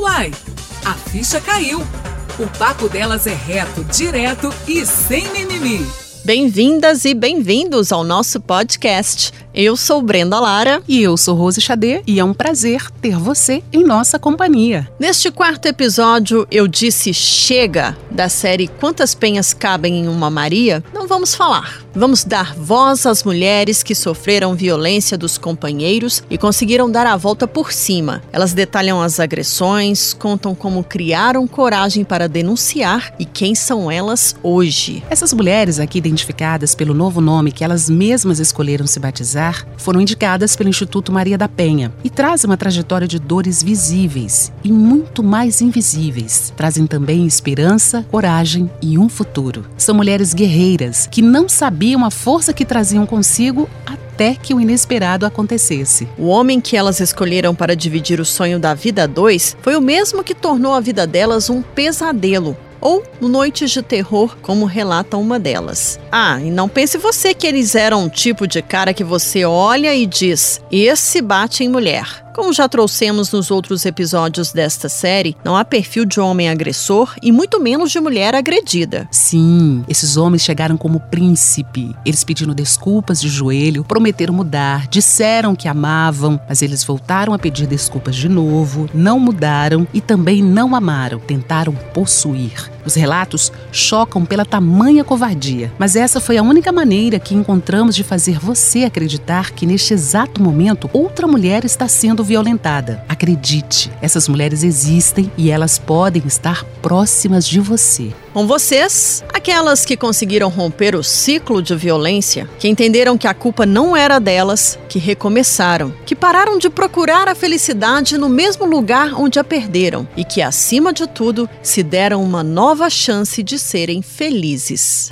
Uai, a ficha caiu. O papo delas é reto, direto e sem mimimi. Bem-vindas e bem-vindos ao nosso podcast. Eu sou Brenda Lara. E eu sou Rose Xadê. E é um prazer ter você em nossa companhia. Neste quarto episódio, eu disse chega da série Quantas Penhas Cabem em uma Maria. Não vamos falar. Vamos dar voz às mulheres que sofreram violência dos companheiros e conseguiram dar a volta por cima. Elas detalham as agressões, contam como criaram coragem para denunciar e quem são elas hoje. Essas mulheres aqui identificadas pelo novo nome que elas mesmas escolheram se batizar foram indicadas pelo Instituto Maria da Penha e trazem uma trajetória de dores visíveis e muito mais invisíveis. Trazem também esperança, coragem e um futuro. São mulheres guerreiras que não sabiam sabiam a força que traziam consigo até que o inesperado acontecesse. O homem que elas escolheram para dividir o sonho da vida a dois foi o mesmo que tornou a vida delas um pesadelo ou noites de terror, como relata uma delas. Ah, e não pense você que eles eram um tipo de cara que você olha e diz: esse bate em mulher. Como já trouxemos nos outros episódios desta série, não há perfil de homem agressor e muito menos de mulher agredida. Sim, esses homens chegaram como príncipe. Eles pediram desculpas de joelho, prometeram mudar, disseram que amavam, mas eles voltaram a pedir desculpas de novo, não mudaram e também não amaram, tentaram possuir. Os relatos chocam pela tamanha covardia, mas essa foi a única maneira que encontramos de fazer você acreditar que neste exato momento outra mulher está sendo violentada. Acredite, essas mulheres existem e elas podem estar próximas de você. Com vocês, aquelas que conseguiram romper o ciclo de violência, que entenderam que a culpa não era delas, que recomeçaram, que pararam de procurar a felicidade no mesmo lugar onde a perderam e que, acima de tudo, se deram uma nova chance de serem felizes.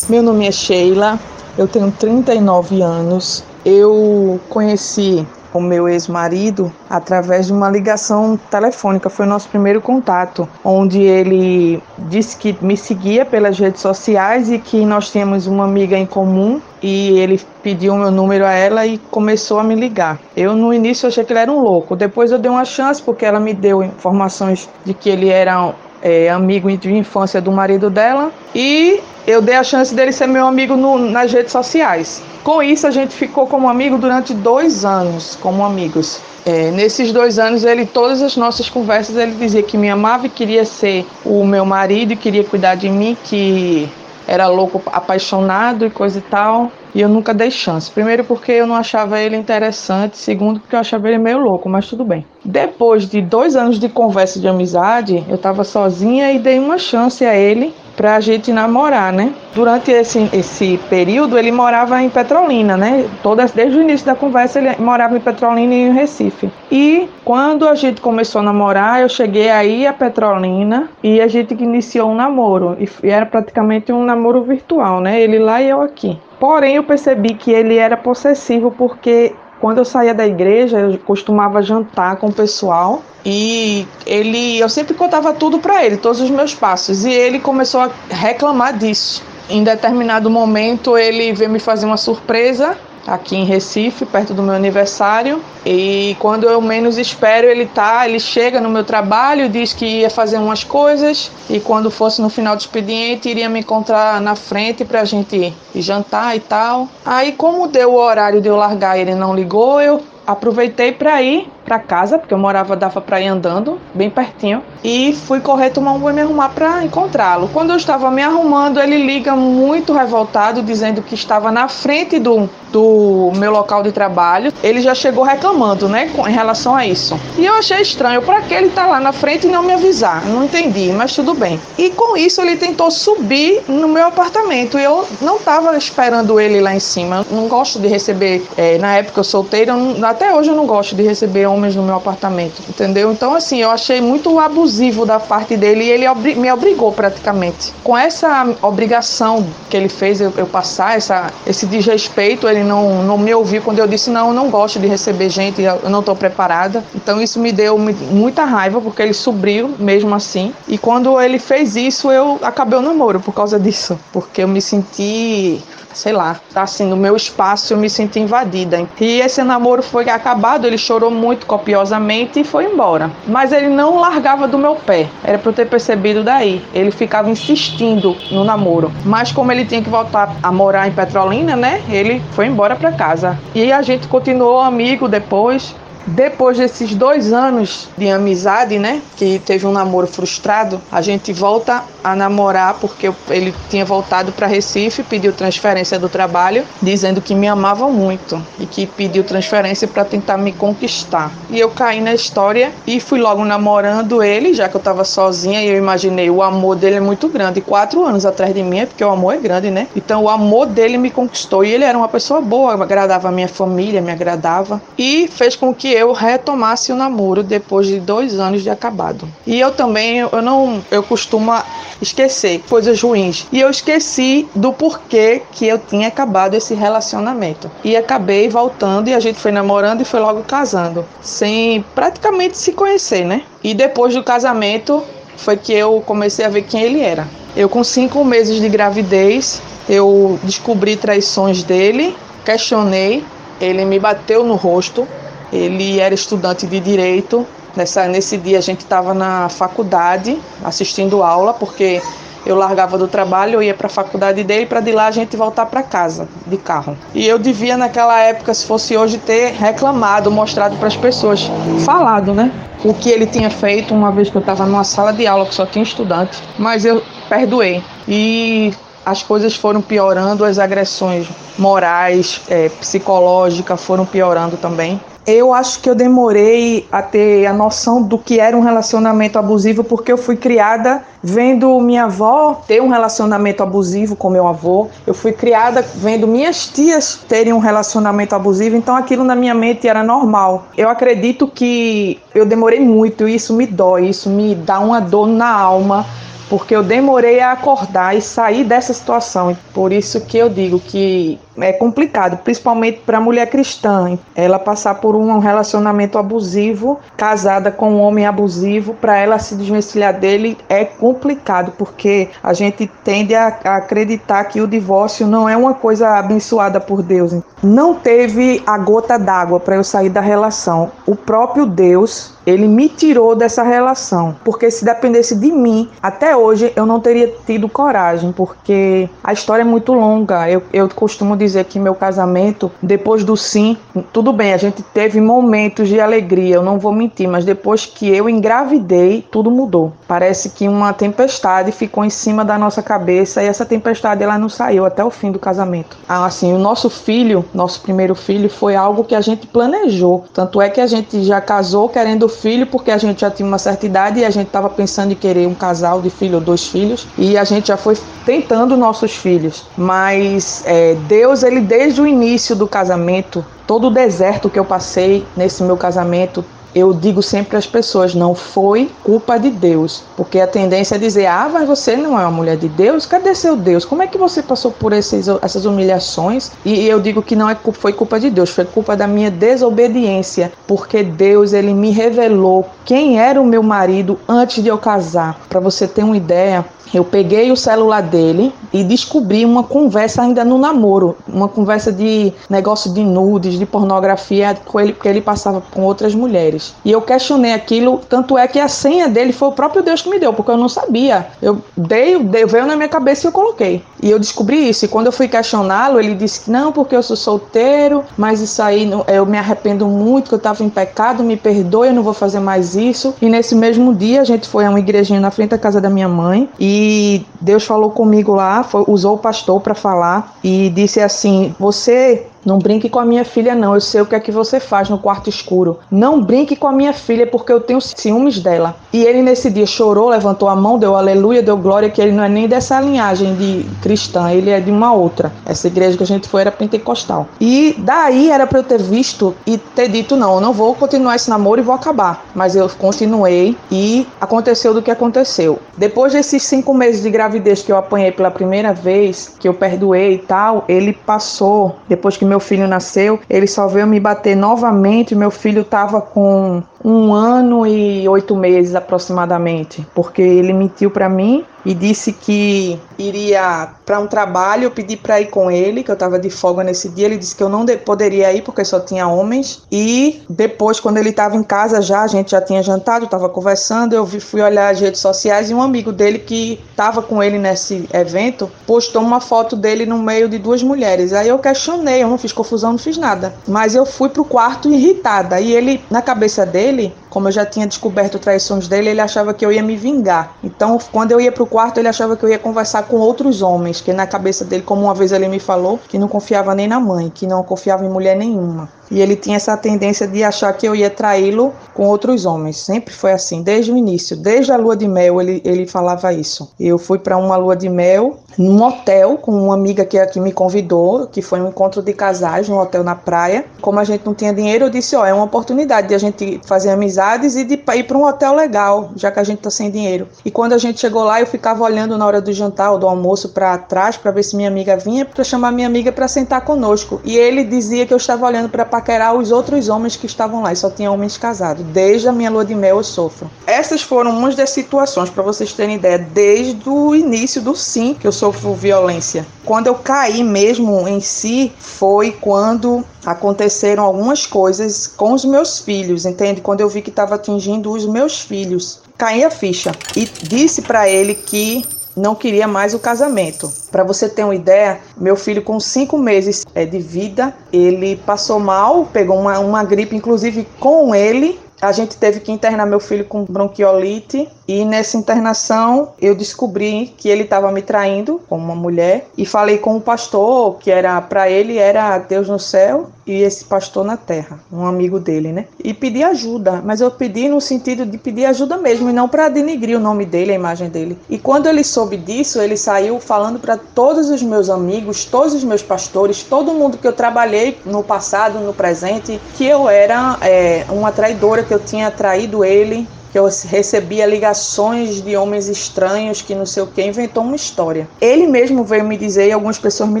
Meu nome é Sheila, eu tenho 39 anos. Eu conheci o meu ex-marido através de uma ligação telefônica. Foi o nosso primeiro contato, onde ele disse que me seguia pelas redes sociais e que nós tínhamos uma amiga em comum e ele pediu o meu número a ela e começou a me ligar. Eu no início achei que ele era um louco, depois eu dei uma chance porque ela me deu informações de que ele era é, amigo de infância do marido dela e eu dei a chance dele ser meu amigo no, nas redes sociais. Com isso, a gente ficou como amigo durante dois anos, como amigos. É, nesses dois anos, ele, todas as nossas conversas, ele dizia que me amava e queria ser o meu marido e queria cuidar de mim, que era louco, apaixonado e coisa e tal. E eu nunca dei chance. Primeiro porque eu não achava ele interessante, segundo porque eu achava ele meio louco, mas tudo bem. Depois de dois anos de conversa de amizade, eu estava sozinha e dei uma chance a ele para a gente namorar, né? Durante esse, esse período ele morava em Petrolina, né? Todas, desde o início da conversa ele morava em Petrolina e em Recife. E quando a gente começou a namorar, eu cheguei aí a Petrolina e a gente iniciou um namoro. E era praticamente um namoro virtual, né? Ele lá e eu aqui. Porém, eu percebi que ele era possessivo porque quando eu saía da igreja, eu costumava jantar com o pessoal e ele, eu sempre contava tudo para ele, todos os meus passos, e ele começou a reclamar disso. Em determinado momento, ele veio me fazer uma surpresa aqui em Recife, perto do meu aniversário. E quando eu menos espero, ele tá, ele chega no meu trabalho, diz que ia fazer umas coisas e quando fosse no final do expediente, iria me encontrar na frente pra gente ir jantar e tal. Aí como deu o horário de eu largar, ele não ligou, eu aproveitei para ir para casa, porque eu morava, dava para ir andando, bem pertinho, e fui correr tomar um banho e me arrumar para encontrá-lo. Quando eu estava me arrumando, ele liga muito revoltado, dizendo que estava na frente do, do meu local de trabalho. Ele já chegou reclamando, né, em relação a isso. E eu achei estranho, para que ele tá lá na frente e não me avisar? Não entendi, mas tudo bem. E com isso, ele tentou subir no meu apartamento eu não estava esperando ele lá em cima. Eu não gosto de receber, é, na época eu solteira, até hoje eu não gosto de receber homens no meu apartamento, entendeu? Então, assim, eu achei muito abusivo da parte dele e ele me obrigou praticamente. Com essa obrigação que ele fez eu, eu, passar, essa, esse desrespeito, ele não, não me ouviu quando eu disse: não, eu não gosto de receber gente, eu não estou preparada. Então, isso me deu muita raiva, porque ele subiu mesmo assim. E quando ele fez isso, eu acabei o namoro por causa disso, porque eu me senti sei lá, tá assim, no meu espaço eu me senti invadida. E esse namoro foi acabado, ele chorou muito copiosamente e foi embora. Mas ele não largava do meu pé, era pra eu ter percebido daí. Ele ficava insistindo no namoro. Mas como ele tinha que voltar a morar em Petrolina, né, ele foi embora pra casa. E a gente continuou amigo depois. Depois desses dois anos de amizade, né, que teve um namoro frustrado, a gente volta a namorar porque ele tinha voltado para Recife, pediu transferência do trabalho, dizendo que me amava muito e que pediu transferência para tentar me conquistar. E eu caí na história e fui logo namorando ele, já que eu estava sozinha e eu imaginei o amor dele é muito grande, quatro anos atrás de mim, porque o amor é grande, né? Então o amor dele me conquistou e ele era uma pessoa boa, agradava a minha família, me agradava e fez com que eu retomasse o namoro depois de dois anos de acabado. E eu também, eu não, eu costumo esquecer coisas ruins. E eu esqueci do porquê que eu tinha acabado esse relacionamento. E acabei voltando e a gente foi namorando e foi logo casando, sem praticamente se conhecer, né? E depois do casamento foi que eu comecei a ver quem ele era. Eu com cinco meses de gravidez, eu descobri traições dele, questionei, ele me bateu no rosto, ele era estudante de direito. Nessa, nesse dia a gente estava na faculdade assistindo aula, porque eu largava do trabalho, eu ia para a faculdade dele, para de lá a gente voltar para casa de carro. E eu devia naquela época, se fosse hoje, ter reclamado, mostrado para as pessoas, falado, né? O que ele tinha feito uma vez que eu estava numa sala de aula que só tinha estudante, mas eu perdoei. E as coisas foram piorando, as agressões morais, é, psicológicas foram piorando também. Eu acho que eu demorei a ter a noção do que era um relacionamento abusivo porque eu fui criada vendo minha avó ter um relacionamento abusivo com meu avô. Eu fui criada vendo minhas tias terem um relacionamento abusivo, então aquilo na minha mente era normal. Eu acredito que eu demorei muito e isso me dói, isso me dá uma dor na alma porque eu demorei a acordar e sair dessa situação. Por isso que eu digo que é complicado, principalmente para a mulher cristã. Ela passar por um relacionamento abusivo, casada com um homem abusivo, para ela se desvencilhar dele é complicado, porque a gente tende a, acreditar que o divórcio não é uma coisa abençoada por Deus. Não teve a gota d'água para eu sair da relação. O próprio Deus, ele me tirou dessa relação, porque se dependesse de mim, até hoje eu não teria tido coragem, porque a história é muito longa. Eu, eu costumo dizer dizer que meu casamento, depois do sim, tudo bem, a gente teve momentos de alegria, eu não vou mentir, mas depois que eu engravidei, tudo mudou. Parece que uma tempestade ficou em cima da nossa cabeça e essa tempestade ela não saiu até o fim do casamento. Ah, assim, o nosso filho, nosso primeiro filho, foi algo que a gente planejou. Tanto é que a gente já casou querendo filho porque a gente já tinha uma certa idade e a gente estava pensando em querer um casal de filho ou dois filhos e a gente já foi tentando nossos filhos. Mas é, Deus Deus, ele desde o início do casamento, todo o deserto que eu passei nesse meu casamento, eu digo sempre às pessoas, não foi culpa de Deus. Porque a tendência é dizer, ah, mas você não é uma mulher de Deus? Cadê seu Deus? Como é que você passou por esses, essas humilhações? E eu digo que não é, foi culpa de Deus, foi culpa da minha desobediência. Porque Deus, ele me revelou quem era o meu marido antes de eu casar. Para você ter uma ideia, eu peguei o celular dele e descobri uma conversa ainda no namoro, uma conversa de negócio de nudes, de pornografia com ele, porque ele passava com outras mulheres. E eu questionei aquilo, tanto é que a senha dele foi o próprio Deus que me deu, porque eu não sabia. Eu dei, dei veio na minha cabeça e eu coloquei. E eu descobri isso. E quando eu fui questioná-lo, ele disse que não, porque eu sou solteiro, mas isso aí eu me arrependo muito, que eu estava em pecado, me perdoe, eu não vou fazer mais isso. E nesse mesmo dia a gente foi a uma igrejinha na frente da casa da minha mãe e e Deus falou comigo lá, foi, usou o pastor para falar e disse assim: Você não brinque com a minha filha, não. Eu sei o que é que você faz no quarto escuro. Não brinque com a minha filha, porque eu tenho ciúmes dela. E ele, nesse dia, chorou, levantou a mão, deu aleluia, deu glória, que ele não é nem dessa linhagem de cristã, ele é de uma outra. Essa igreja que a gente foi era pentecostal. E daí era para eu ter visto e ter dito: não, eu não vou continuar esse namoro e vou acabar. Mas eu continuei e aconteceu do que aconteceu. Depois desses cinco meses de gravidez que eu apanhei pela primeira vez, que eu perdoei e tal, ele passou, depois que meu filho nasceu, ele só veio me bater novamente. Meu filho estava com um ano e oito meses aproximadamente, porque ele mentiu para mim e disse que iria para um trabalho. Eu pedi para ir com ele, que eu estava de folga nesse dia. Ele disse que eu não poderia ir porque só tinha homens. E depois, quando ele estava em casa já, a gente já tinha jantado, estava conversando. Eu fui olhar as redes sociais e um amigo dele que estava com ele nesse evento postou uma foto dele no meio de duas mulheres. Aí eu questionei, eu não fiz confusão, não fiz nada. Mas eu fui pro quarto irritada. E ele, na cabeça dele, como eu já tinha descoberto traições dele, ele achava que eu ia me vingar. Então, quando eu ia pro quarto, ele achava que eu ia conversar com outros homens, que na cabeça dele, como uma vez ele me falou, que não confiava nem na mãe, que não confiava em mulher nenhuma. E ele tinha essa tendência de achar que eu ia traí-lo com outros homens. Sempre foi assim, desde o início, desde a lua de mel ele, ele falava isso. Eu fui para uma lua de mel num hotel com uma amiga que, que me convidou, que foi um encontro de casais no hotel na praia. Como a gente não tinha dinheiro, eu disse: Ó, é uma oportunidade de a gente fazer amizades e de ir para um hotel legal, já que a gente tá sem dinheiro. E quando a gente chegou lá, eu ficava olhando na hora do jantar ou do almoço para trás para ver se minha amiga vinha, para chamar minha amiga para sentar conosco. E ele dizia que eu estava olhando para paquerar os outros homens que estavam lá, e só tinha homens casados. Desde a minha lua de mel eu sofro. Essas foram umas das situações, para vocês terem ideia, desde o início do sim que eu sofro violência. Quando eu caí mesmo em si, foi quando aconteceram algumas coisas com os meus filhos, entende? Quando eu vi que estava atingindo os meus filhos. Caí a ficha e disse para ele que não queria mais o casamento. Para você ter uma ideia, meu filho com cinco meses é, de vida, ele passou mal, pegou uma, uma gripe, inclusive com ele. A gente teve que internar meu filho com bronquiolite e nessa internação eu descobri que ele estava me traindo com uma mulher e falei com o pastor que era para ele era Deus no céu e esse pastor na terra, um amigo dele, né? E pedi ajuda, mas eu pedi no sentido de pedir ajuda mesmo e não para denigrir o nome dele, a imagem dele. E quando ele soube disso, ele saiu falando para todos os meus amigos, todos os meus pastores, todo mundo que eu trabalhei no passado, no presente, que eu era é, uma traidora, que eu tinha traído ele, que eu recebia ligações de homens estranhos que não sei o que, inventou uma história. Ele mesmo veio me dizer, e algumas pessoas me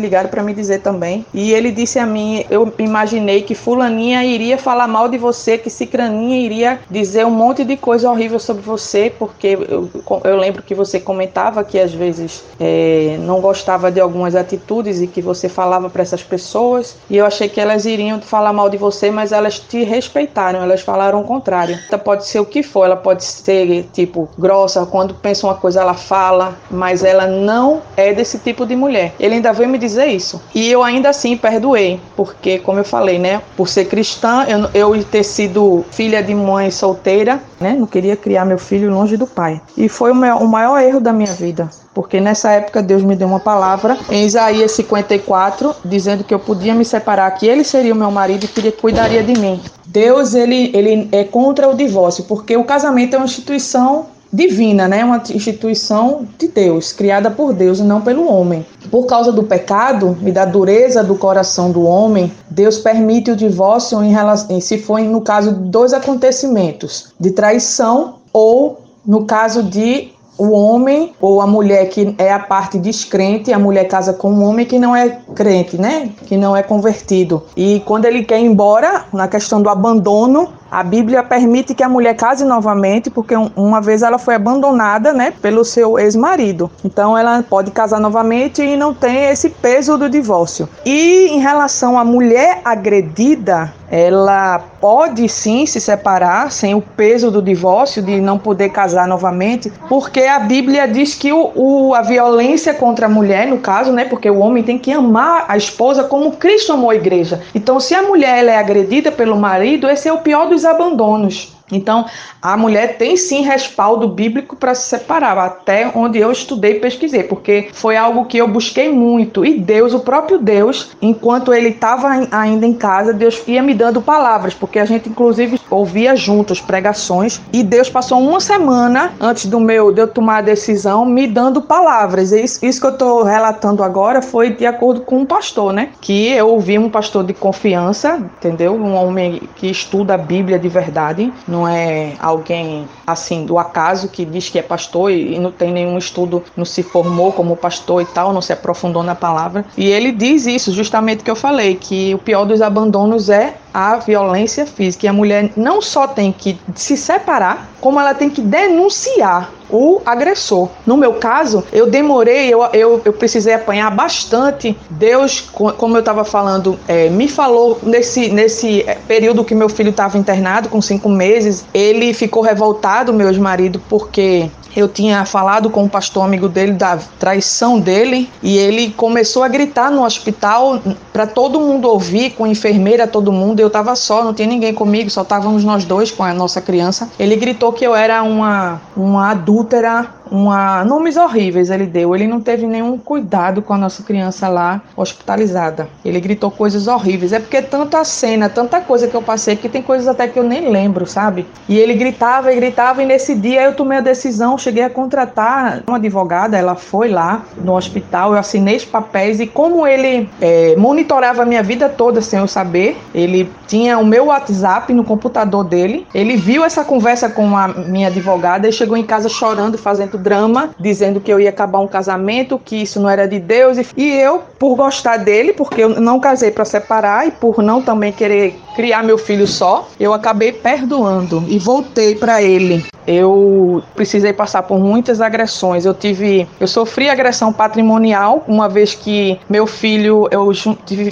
ligaram para me dizer também, e ele disse a mim, eu imaginei que fulaninha iria falar mal de você, que cicraninha iria dizer um monte de coisa horrível sobre você, porque eu, eu lembro que você comentava que às vezes é, não gostava de algumas atitudes e que você falava para essas pessoas, e eu achei que elas iriam falar mal de você, mas elas te respeitaram, elas falaram o contrário. Então pode ser o que for, ela pode ser tipo grossa, quando pensa uma coisa ela fala, mas ela não é desse tipo de mulher. Ele ainda veio me dizer isso. E eu ainda assim perdoei, porque como eu falei, né, por ser cristã, eu, eu ter sido filha de mãe solteira, né, não queria criar meu filho longe do pai. E foi o maior, o maior erro da minha vida, porque nessa época Deus me deu uma palavra em Isaías 54, dizendo que eu podia me separar, que ele seria o meu marido e que ele cuidaria de mim. Deus ele, ele é contra o divórcio, porque o casamento é uma instituição divina, né? Uma instituição de Deus, criada por Deus e não pelo homem. Por causa do pecado e da dureza do coração do homem, Deus permite o divórcio em relação, se for no caso de dois acontecimentos, de traição ou no caso de o homem ou a mulher que é a parte descrente, a mulher casa com um homem que não é crente, né? Que não é convertido. E quando ele quer ir embora, na questão do abandono, a Bíblia permite que a mulher case novamente, porque uma vez ela foi abandonada, né, pelo seu ex-marido. Então ela pode casar novamente e não tem esse peso do divórcio. E em relação à mulher agredida, ela pode sim se separar sem o peso do divórcio, de não poder casar novamente, porque a Bíblia diz que o, o, a violência contra a mulher, no caso, né, porque o homem tem que amar a esposa como Cristo amou a igreja. Então, se a mulher ela é agredida pelo marido, esse é o pior dos dos abandonos. Então, a mulher tem sim respaldo bíblico para se separar, até onde eu estudei e pesquisei, porque foi algo que eu busquei muito. E Deus, o próprio Deus, enquanto ele estava ainda em casa, Deus ia me dando palavras, porque a gente inclusive ouvia juntos pregações, e Deus passou uma semana antes do meu de eu tomar a decisão me dando palavras. E isso, isso que eu estou relatando agora foi de acordo com um pastor, né? Que eu ouvi um pastor de confiança, entendeu? Um homem que estuda a Bíblia de verdade, no não é alguém assim do acaso que diz que é pastor e não tem nenhum estudo, não se formou como pastor e tal, não se aprofundou na palavra. E ele diz isso, justamente que eu falei, que o pior dos abandonos é a violência física. E a mulher não só tem que se separar, como ela tem que denunciar o agressor. No meu caso, eu demorei, eu, eu, eu precisei apanhar bastante. Deus, como eu estava falando, é, me falou nesse, nesse é, período que meu filho estava internado, com cinco meses, ele ficou revoltado, meu ex-marido, porque eu tinha falado com o pastor amigo dele da traição dele e ele começou a gritar no hospital para todo mundo ouvir, com a enfermeira, todo mundo. Eu estava só, não tinha ninguém comigo, só estávamos nós dois com a nossa criança. Ele gritou que eu era uma, uma adúltera, uma nomes horríveis ele deu. Ele não teve nenhum cuidado com a nossa criança lá hospitalizada. Ele gritou coisas horríveis. É porque tanta cena, tanta coisa que eu passei que tem coisas até que eu nem lembro, sabe? E ele gritava e gritava e nesse dia eu tomei a decisão, cheguei a contratar uma advogada, ela foi lá no hospital, eu assinei os papéis e como ele é, monitorava a minha vida toda sem eu saber, ele tinha o meu WhatsApp no computador dele, ele viu essa conversa com a minha advogada e chegou em casa chorando, fazendo drama, dizendo que eu ia acabar um casamento, que isso não era de Deus. E eu, por gostar dele, porque eu não casei para separar e por não também querer criar meu filho só, eu acabei perdoando e voltei para ele. Eu precisei passar por muitas agressões. Eu tive, eu sofri agressão patrimonial uma vez que meu filho, eu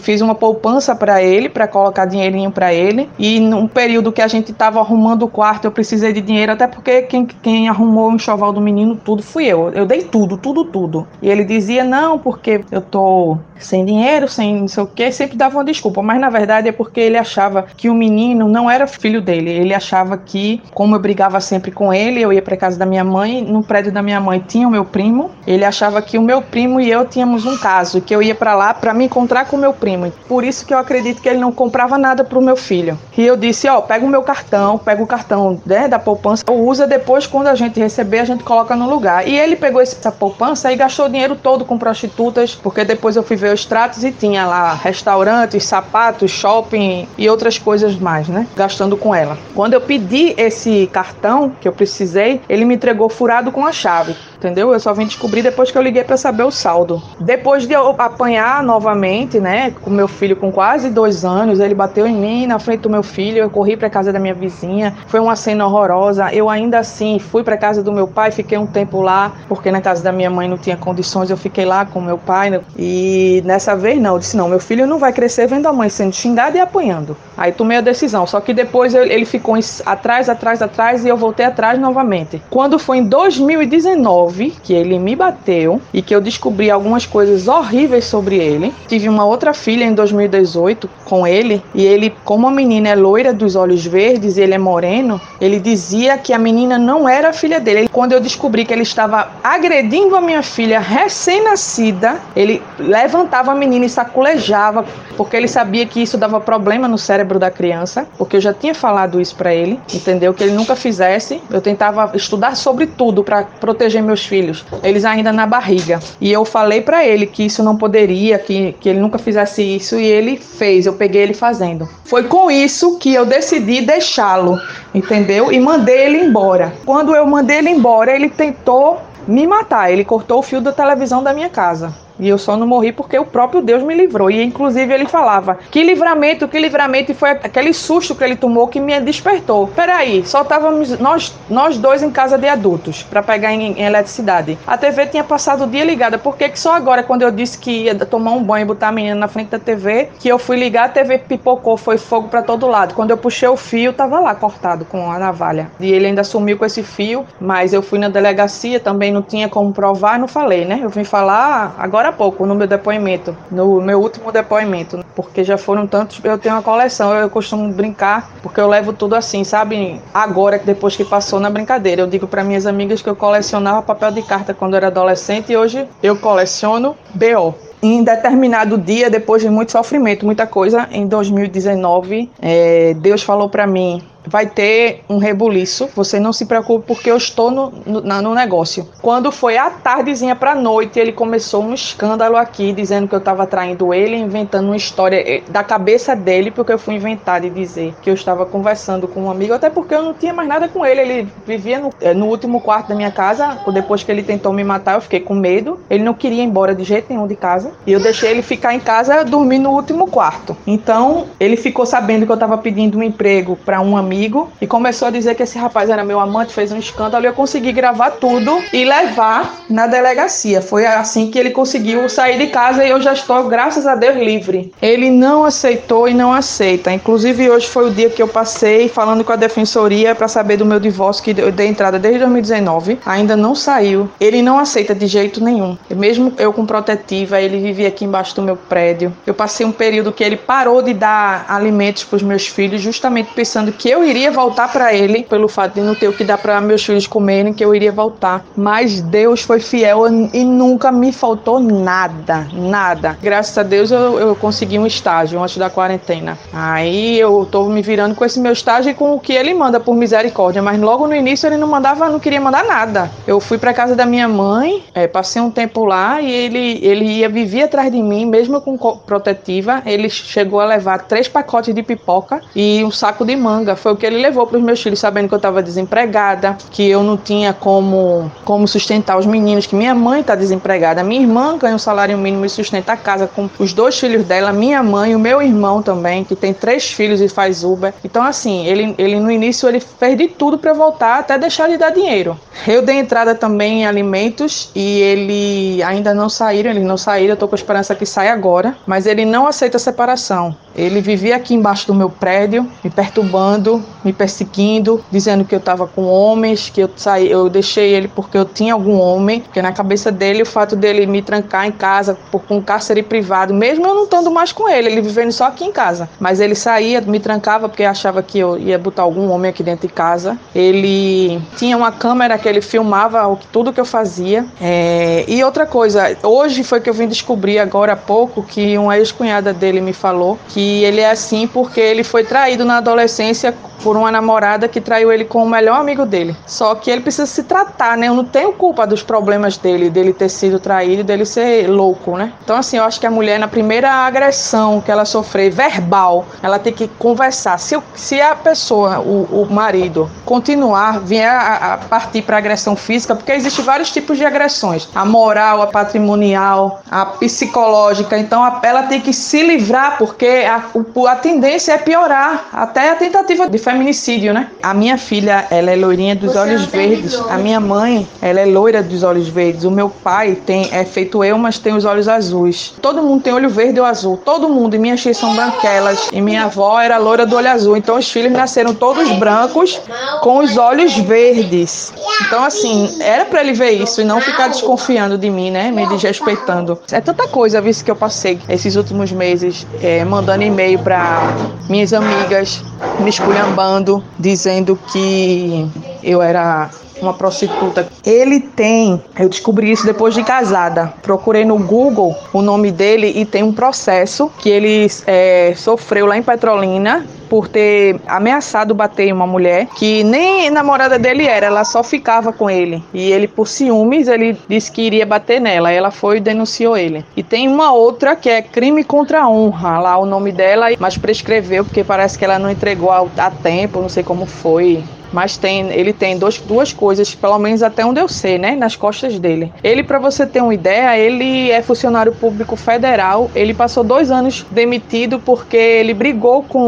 fiz uma poupança para ele, para colocar dinheirinho para ele. E num período que a gente estava arrumando o quarto, eu precisei de dinheiro, até porque quem, quem arrumou o enxoval do menino tudo fui eu. Eu dei tudo, tudo, tudo. E ele dizia: "Não, porque eu tô sem dinheiro, sem não sei o quê", sempre dava uma desculpa, mas na verdade é porque ele achava que o menino não era filho dele. Ele achava que como eu brigava sempre com com ele, eu ia para casa da minha mãe, no prédio da minha mãe tinha o meu primo. Ele achava que o meu primo e eu tínhamos um caso, que eu ia para lá para me encontrar com o meu primo. Por isso que eu acredito que ele não comprava nada pro meu filho. E eu disse, ó, oh, pega o meu cartão, pega o cartão né, da poupança, usa depois quando a gente receber, a gente coloca no lugar. E ele pegou essa poupança e gastou o dinheiro todo com prostitutas, porque depois eu fui ver os tratos e tinha lá restaurantes, sapatos, shopping e outras coisas mais, né? Gastando com ela. Quando eu pedi esse cartão, que eu precisei, ele me entregou furado com a chave entendeu? Eu só vim descobrir depois que eu liguei para saber o saldo. Depois de eu apanhar novamente, né, com meu filho com quase dois anos, ele bateu em mim na frente do meu filho, eu corri para casa da minha vizinha, foi uma cena horrorosa. Eu ainda assim fui para casa do meu pai, fiquei um tempo lá, porque na casa da minha mãe não tinha condições, eu fiquei lá com meu pai. Né? E nessa vez não, eu disse não, meu filho não vai crescer vendo a mãe sendo xingada e apanhando. Aí tomei a decisão, só que depois ele ficou atrás, atrás, atrás e eu voltei atrás novamente. Quando foi em 2019 que ele me bateu e que eu descobri algumas coisas horríveis sobre ele. Tive uma outra filha em 2018 com ele e ele, como a menina é loira dos olhos verdes e ele é moreno, ele dizia que a menina não era filha dele. Quando eu descobri que ele estava agredindo a minha filha recém-nascida, ele levantava a menina e saculejava porque ele sabia que isso dava problema no cérebro da criança, porque eu já tinha falado isso para ele, entendeu? Que ele nunca fizesse. Eu tentava estudar sobre tudo para proteger meus filhos, eles ainda na barriga. E eu falei para ele que isso não poderia, que, que ele nunca fizesse isso, e ele fez. Eu peguei ele fazendo. Foi com isso que eu decidi deixá-lo, entendeu? E mandei ele embora. Quando eu mandei ele embora, ele tentou me matar. Ele cortou o fio da televisão da minha casa. E eu só não morri porque o próprio Deus me livrou. E inclusive ele falava: Que livramento, que livramento. E foi aquele susto que ele tomou que me despertou. Peraí, só estávamos nós, nós dois em casa de adultos para pegar em, em, eletricidade. A TV tinha passado o dia ligada. Por que, só agora, quando eu disse que ia tomar um banho e botar a menina na frente da TV, que eu fui ligar, a TV pipocou, foi fogo para todo lado. Quando eu puxei o fio, tava lá cortado com a navalha. E ele ainda sumiu com esse fio, mas eu fui na delegacia, também não tinha como provar, não falei, né? Eu vim falar agora agora há pouco, no meu depoimento, no meu último depoimento, porque já foram tantos, eu tenho uma coleção, eu costumo brincar, porque eu levo tudo assim, sabe? Agora, depois que passou na brincadeira, eu digo para minhas amigas que eu colecionava papel de carta quando era adolescente e hoje eu coleciono BO em determinado dia, depois de muito sofrimento, muita coisa, em 2019, é, Deus falou para mim vai ter um rebuliço. Você não se preocupe porque eu estou no, no, no negócio. Quando foi a tardezinha para noite, ele começou um escândalo aqui, dizendo que eu estava traindo ele, inventando uma história eh, da cabeça dele, porque eu fui inventar de dizer que eu estava conversando com um amigo, até porque eu não tinha mais nada com ele. Ele vivia no, eh, no último quarto da minha casa. Depois que ele tentou me matar, eu fiquei com medo. Ele não queria ir embora de jeito nenhum de casa. E eu deixei ele ficar em casa dormir no último quarto. Então, ele ficou sabendo que eu estava pedindo um emprego para um amigo e começou a dizer que esse rapaz era meu amante, fez um escândalo eu consegui gravar tudo e levar na delegacia. Foi assim que ele conseguiu sair de casa e eu já estou, graças a Deus, livre. Ele não aceitou e não aceita. Inclusive, hoje foi o dia que eu passei falando com a defensoria para saber do meu divórcio, que eu dei entrada desde 2019. Ainda não saiu. Ele não aceita de jeito nenhum. Mesmo eu com protetiva, ele vivia aqui embaixo do meu prédio. Eu passei um período que ele parou de dar alimentos para os meus filhos, justamente pensando que eu iria voltar para ele, pelo fato de não ter o que dar para meus filhos comerem, que eu iria voltar. Mas Deus foi fiel e nunca me faltou nada, nada. Graças a Deus eu, eu consegui um estágio antes da quarentena. Aí eu tô me virando com esse meu estágio e com o que ele manda por misericórdia, mas logo no início ele não mandava, não queria mandar nada. Eu fui para casa da minha mãe, é, passei um tempo lá e ele ele ia vivia atrás de mim, mesmo com protetiva. Ele chegou a levar três pacotes de pipoca e um saco de manga. Foi que ele levou para os meus filhos, sabendo que eu estava desempregada, que eu não tinha como como sustentar os meninos, que minha mãe está desempregada, minha irmã ganha um salário mínimo e sustenta a casa com os dois filhos dela, minha mãe, o meu irmão também, que tem três filhos e faz Uber. Então assim, ele ele no início ele fez de tudo para voltar, até deixar de dar dinheiro. Eu dei entrada também em alimentos e ele ainda não saíram, eles não saíram, eu tô com a esperança que saia agora, mas ele não aceita separação. Ele vivia aqui embaixo do meu prédio, me perturbando, me perseguindo, dizendo que eu estava com homens, que eu saí, eu deixei ele porque eu tinha algum homem, porque na cabeça dele o fato dele me trancar em casa por um cárcere privado, mesmo eu não estando mais com ele, ele vivendo só aqui em casa, mas ele saía, me trancava porque achava que eu ia botar algum homem aqui dentro de casa. Ele tinha uma câmera que ele filmava tudo que eu fazia. É... E outra coisa, hoje foi que eu vim descobrir agora há pouco que uma ex-cunhada dele me falou que ele é assim porque ele foi traído na adolescência por uma namorada que traiu ele com o melhor amigo dele. Só que ele precisa se tratar, né? Eu não tenho culpa dos problemas dele, dele ter sido traído, dele ser louco, né? Então, assim, eu acho que a mulher, na primeira agressão que ela sofrer, verbal, ela tem que conversar. Se, se a pessoa, o, o marido, continuar, vier a, a partir para agressão física, porque existem vários tipos de agressões: a moral, a patrimonial, a psicológica. Então, a, ela tem que se livrar, porque a, a tendência é piorar, até a tentativa de feminicídio, né? A minha filha, ela é loirinha dos Você olhos verdes. A minha mãe, ela é loira dos olhos verdes. O meu pai tem é feito eu, mas tem os olhos azuis. Todo mundo tem olho verde ou azul. Todo mundo. E minhas filhas são branquelas. E minha avó era loira do olho azul. Então os filhos nasceram todos brancos com os olhos verdes. Então assim, era para ele ver isso e não ficar desconfiando de mim, né? Me desrespeitando. É tanta coisa, visto que eu passei esses últimos meses é, mandando e-mail para minhas amigas, me esculhambando sambando, dizendo que eu era uma prostituta. Ele tem, eu descobri isso depois de casada. Procurei no Google o nome dele e tem um processo que ele é, sofreu lá em Petrolina por ter ameaçado bater uma mulher que nem namorada dele era, ela só ficava com ele. E ele, por ciúmes, ele disse que iria bater nela. Ela foi e denunciou ele. E tem uma outra que é crime contra a honra, lá o nome dela, mas prescreveu porque parece que ela não entregou a, a tempo, não sei como foi mas tem, ele tem dois, duas coisas, pelo menos até onde eu sei, né, nas costas dele. Ele, para você ter uma ideia, ele é funcionário público federal. Ele passou dois anos demitido porque ele brigou com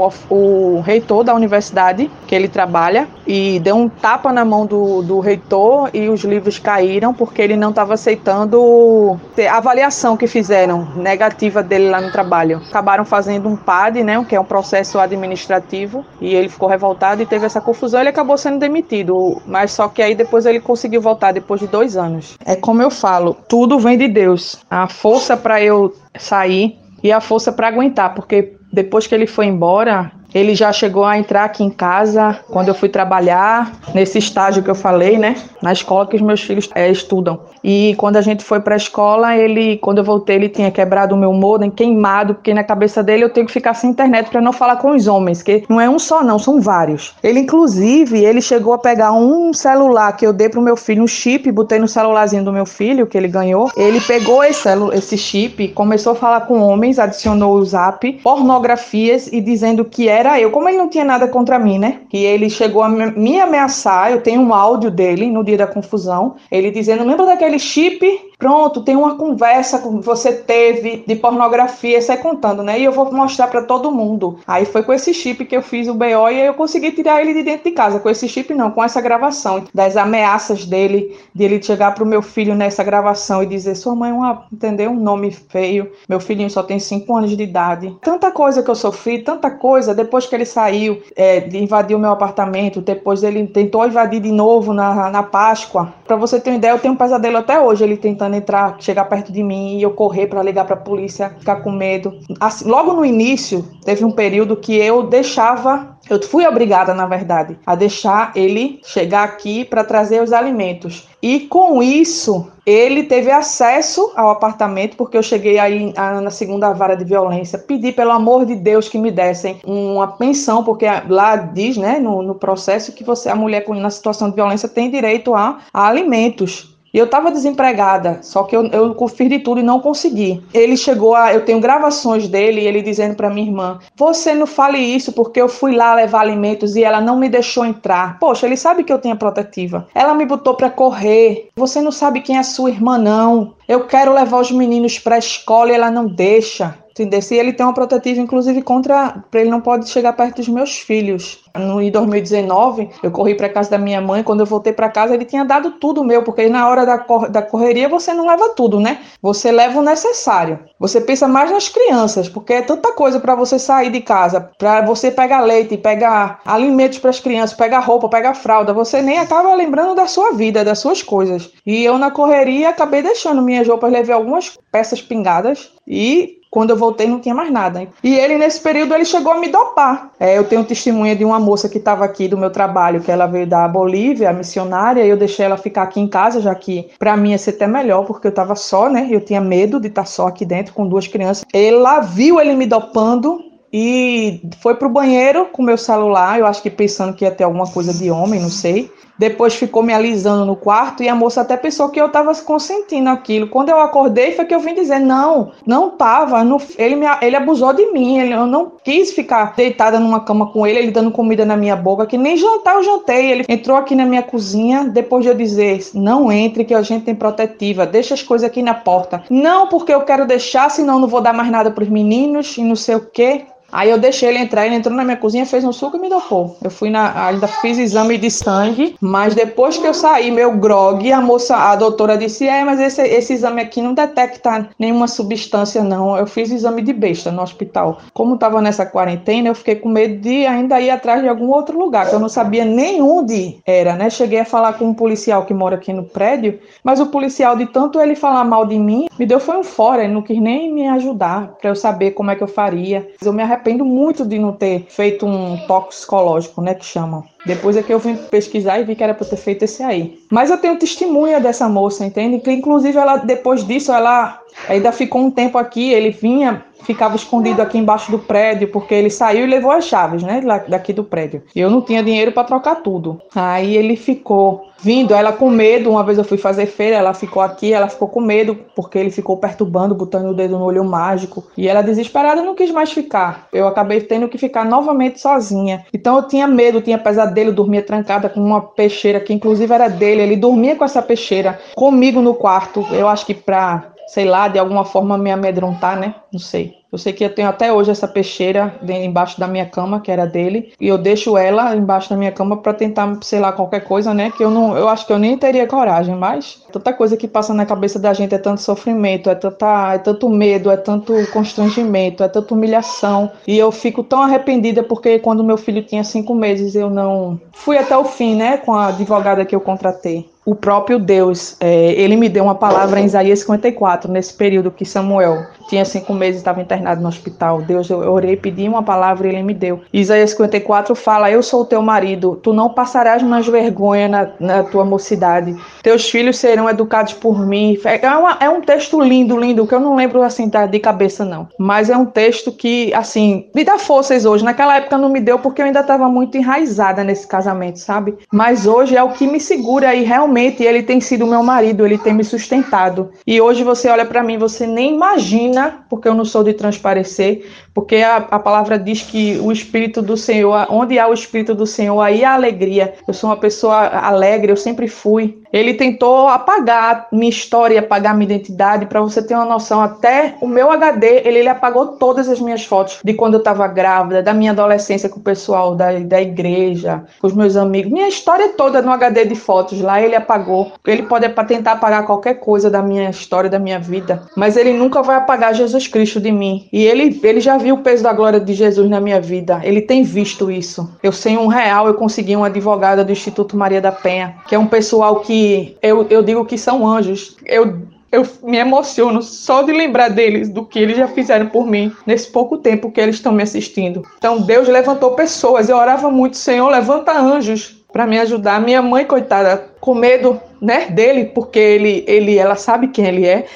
o, o reitor da universidade que ele trabalha e deu um tapa na mão do, do reitor e os livros caíram porque ele não estava aceitando a avaliação que fizeram negativa dele lá no trabalho. Acabaram fazendo um PAD, né, que é um processo administrativo, e ele ficou revoltado e teve essa confusão ele acabou sendo demitido. Mas só que aí depois ele conseguiu voltar depois de dois anos. É como eu falo, tudo vem de Deus. A força para eu sair e a força para aguentar, porque depois que ele foi embora, Ele já chegou a entrar aqui em casa quando eu fui trabalhar, nesse estágio que eu falei, né? Na escola que os meus filhos é, estudam. E quando a gente foi para a escola, ele, quando eu voltei, ele tinha quebrado o meu modem, queimado, porque na cabeça dele eu tenho que ficar sem internet para não falar com os homens, que não é um só não, são vários. Ele inclusive, ele chegou a pegar um celular que eu dei pro meu filho, um chip, botei no celularzinho do meu filho que ele ganhou. Ele pegou esse, esse chip, começou a falar com homens, adicionou o Zap, pornografias e dizendo que era eu. Como ele não tinha nada contra mim, né? Que ele chegou a me ameaçar, eu tenho um áudio dele no dia da confusão, ele dizendo: "Lembra daquele chip Pronto, tem uma conversa que você teve de pornografia, sai contando, né? E eu vou mostrar para todo mundo. Aí foi com esse chip que eu fiz o BO e eu consegui tirar ele de dentro de casa. Com esse chip, não, com essa gravação, das ameaças dele, de ele chegar pro meu filho nessa gravação e dizer: Sua mãe é uma, entendeu? Um nome feio. Meu filhinho só tem 5 anos de idade. Tanta coisa que eu sofri, tanta coisa. Depois que ele saiu, é, invadiu meu apartamento, depois ele tentou invadir de novo na, na Páscoa. Para você ter uma ideia, eu tenho um pesadelo até hoje, ele tentando entrar, chegar perto de mim e eu correr para ligar para a polícia, ficar com medo. Assim, logo no início, teve um período que eu deixava eu fui obrigada, na verdade, a deixar ele chegar aqui para trazer os alimentos. E com isso, ele teve acesso ao apartamento, porque eu cheguei aí na segunda vara de violência, pedi pelo amor de Deus que me dessem uma pensão, porque lá diz, né, no, no processo, que você, a mulher na situação de violência tem direito a, a alimentos. E eu estava desempregada, só que eu, eu de tudo e não consegui. Ele chegou a. Eu tenho gravações dele, ele dizendo para minha irmã: Você não fale isso porque eu fui lá levar alimentos e ela não me deixou entrar. Poxa, ele sabe que eu tenho protetiva. Ela me botou para correr. Você não sabe quem é sua irmã, não. Eu quero levar os meninos para a escola e ela não deixa. Entendeu? Ele tem uma protetiva, inclusive, contra. para ele não pode chegar perto dos meus filhos. No, em 2019, eu corri para casa da minha mãe. Quando eu voltei para casa, ele tinha dado tudo meu, porque na hora da, cor, da correria você não leva tudo, né? Você leva o necessário. Você pensa mais nas crianças, porque é tanta coisa para você sair de casa, para você pegar leite, pegar alimentos para as crianças, pegar roupa, pegar fralda. Você nem acaba lembrando da sua vida, das suas coisas. E eu, na correria, acabei deixando minhas roupas, levei algumas peças pingadas e quando eu voltei, não tinha mais nada. E ele, nesse período, ele chegou a me dopar. É, eu tenho testemunha de uma moça que estava aqui do meu trabalho, que ela veio da Bolívia, missionária, e eu deixei ela ficar aqui em casa, já que para mim ia ser até melhor, porque eu estava só, né? Eu tinha medo de estar tá só aqui dentro com duas crianças. Ela viu ele me dopando e foi pro banheiro com meu celular, eu acho que pensando que ia ter alguma coisa de homem, não sei. Depois ficou me alisando no quarto e a moça até pensou que eu estava consentindo aquilo. Quando eu acordei, foi que eu vim dizer: não, não estava. Ele, me, ele abusou de mim. Ele, eu não quis ficar deitada numa cama com ele, ele dando comida na minha boca, que nem jantar eu jantei. Ele entrou aqui na minha cozinha, depois de eu dizer: não entre, que a gente tem protetiva, deixa as coisas aqui na porta. Não, porque eu quero deixar, senão não vou dar mais nada para os meninos e não sei o quê. Aí eu deixei ele entrar, ele entrou na minha cozinha, fez um suco e me dopou. Eu fui na, ainda fiz exame de sangue, mas depois que eu saí, meu grog, a moça, a doutora disse: É, mas esse, esse exame aqui não detecta nenhuma substância, não. Eu fiz exame de besta no hospital. Como estava nessa quarentena, eu fiquei com medo de ainda ir atrás de algum outro lugar, que eu não sabia nem onde era, né? Cheguei a falar com um policial que mora aqui no prédio, mas o policial, de tanto ele falar mal de mim, me deu foi um fora, ele não quis nem me ajudar para eu saber como é que eu faria. Eu me arrependo muito de não ter feito um toxicológico, né, que chamam. Depois é que eu vim pesquisar e vi que era para ter feito esse aí. Mas eu tenho testemunha dessa moça, entende? Que inclusive ela depois disso ela ainda ficou um tempo aqui, ele vinha, ficava escondido aqui embaixo do prédio porque ele saiu e levou as chaves, né, daqui do prédio. Eu não tinha dinheiro para trocar tudo. Aí ele ficou vindo, ela com medo, uma vez eu fui fazer feira, ela ficou aqui, ela ficou com medo porque ele ficou perturbando, botando o dedo no olho mágico. E ela desesperada não quis mais ficar. Eu acabei tendo que ficar novamente sozinha. Então eu tinha medo, tinha pesadelo dormia trancada com uma peixeira que inclusive era dele. Ele dormia com essa peixeira comigo no quarto. Eu acho que para, sei lá, de alguma forma me amedrontar, né? Não sei. Eu sei que eu tenho até hoje essa peixeira embaixo da minha cama, que era dele, e eu deixo ela embaixo da minha cama para tentar, sei lá, qualquer coisa, né? Que eu não, eu acho que eu nem teria coragem, mas tanta coisa que passa na cabeça da gente é tanto sofrimento, é tanta, é tanto medo, é tanto constrangimento, é tanta humilhação, e eu fico tão arrependida porque quando meu filho tinha cinco meses eu não fui até o fim, né? Com a advogada que eu contratei. O próprio Deus, é, ele me deu uma palavra em Isaías 54, nesse período que Samuel tinha cinco meses, estava internado no hospital. Deus, eu orei, pedi uma palavra e ele me deu. Isaías 54 fala: Eu sou teu marido, tu não passarás mais vergonha na, na tua mocidade, teus filhos serão educados por mim. É, uma, é um texto lindo, lindo, que eu não lembro assim de cabeça, não. Mas é um texto que, assim, me dá forças hoje. Naquela época não me deu porque eu ainda estava muito enraizada nesse casamento, sabe? Mas hoje é o que me segura e realmente realmente ele tem sido meu marido, ele tem me sustentado. E hoje você olha para mim, você nem imagina, porque eu não sou de transparecer, porque a, a palavra diz que o Espírito do Senhor, onde há o Espírito do Senhor, aí há alegria. Eu sou uma pessoa alegre, eu sempre fui. Ele tentou apagar minha história, apagar minha identidade, para você ter uma noção. Até o meu HD, ele, ele apagou todas as minhas fotos de quando eu estava grávida, da minha adolescência com o pessoal da, da igreja, com os meus amigos. Minha história toda no HD de fotos lá, ele apagou. Ele pode tentar apagar qualquer coisa da minha história, da minha vida, mas ele nunca vai apagar Jesus Cristo de mim. E ele, ele já viu o peso da glória de Jesus na minha vida. Ele tem visto isso. Eu sem um real, eu consegui uma advogada do Instituto Maria da Penha, que é um pessoal que eu, eu digo que são anjos. Eu, eu me emociono só de lembrar deles, do que eles já fizeram por mim nesse pouco tempo que eles estão me assistindo. Então Deus levantou pessoas. Eu orava muito, Senhor, levanta anjos para me ajudar. Minha mãe, coitada, com medo, né, dele, porque ele, ele, ela sabe quem ele é.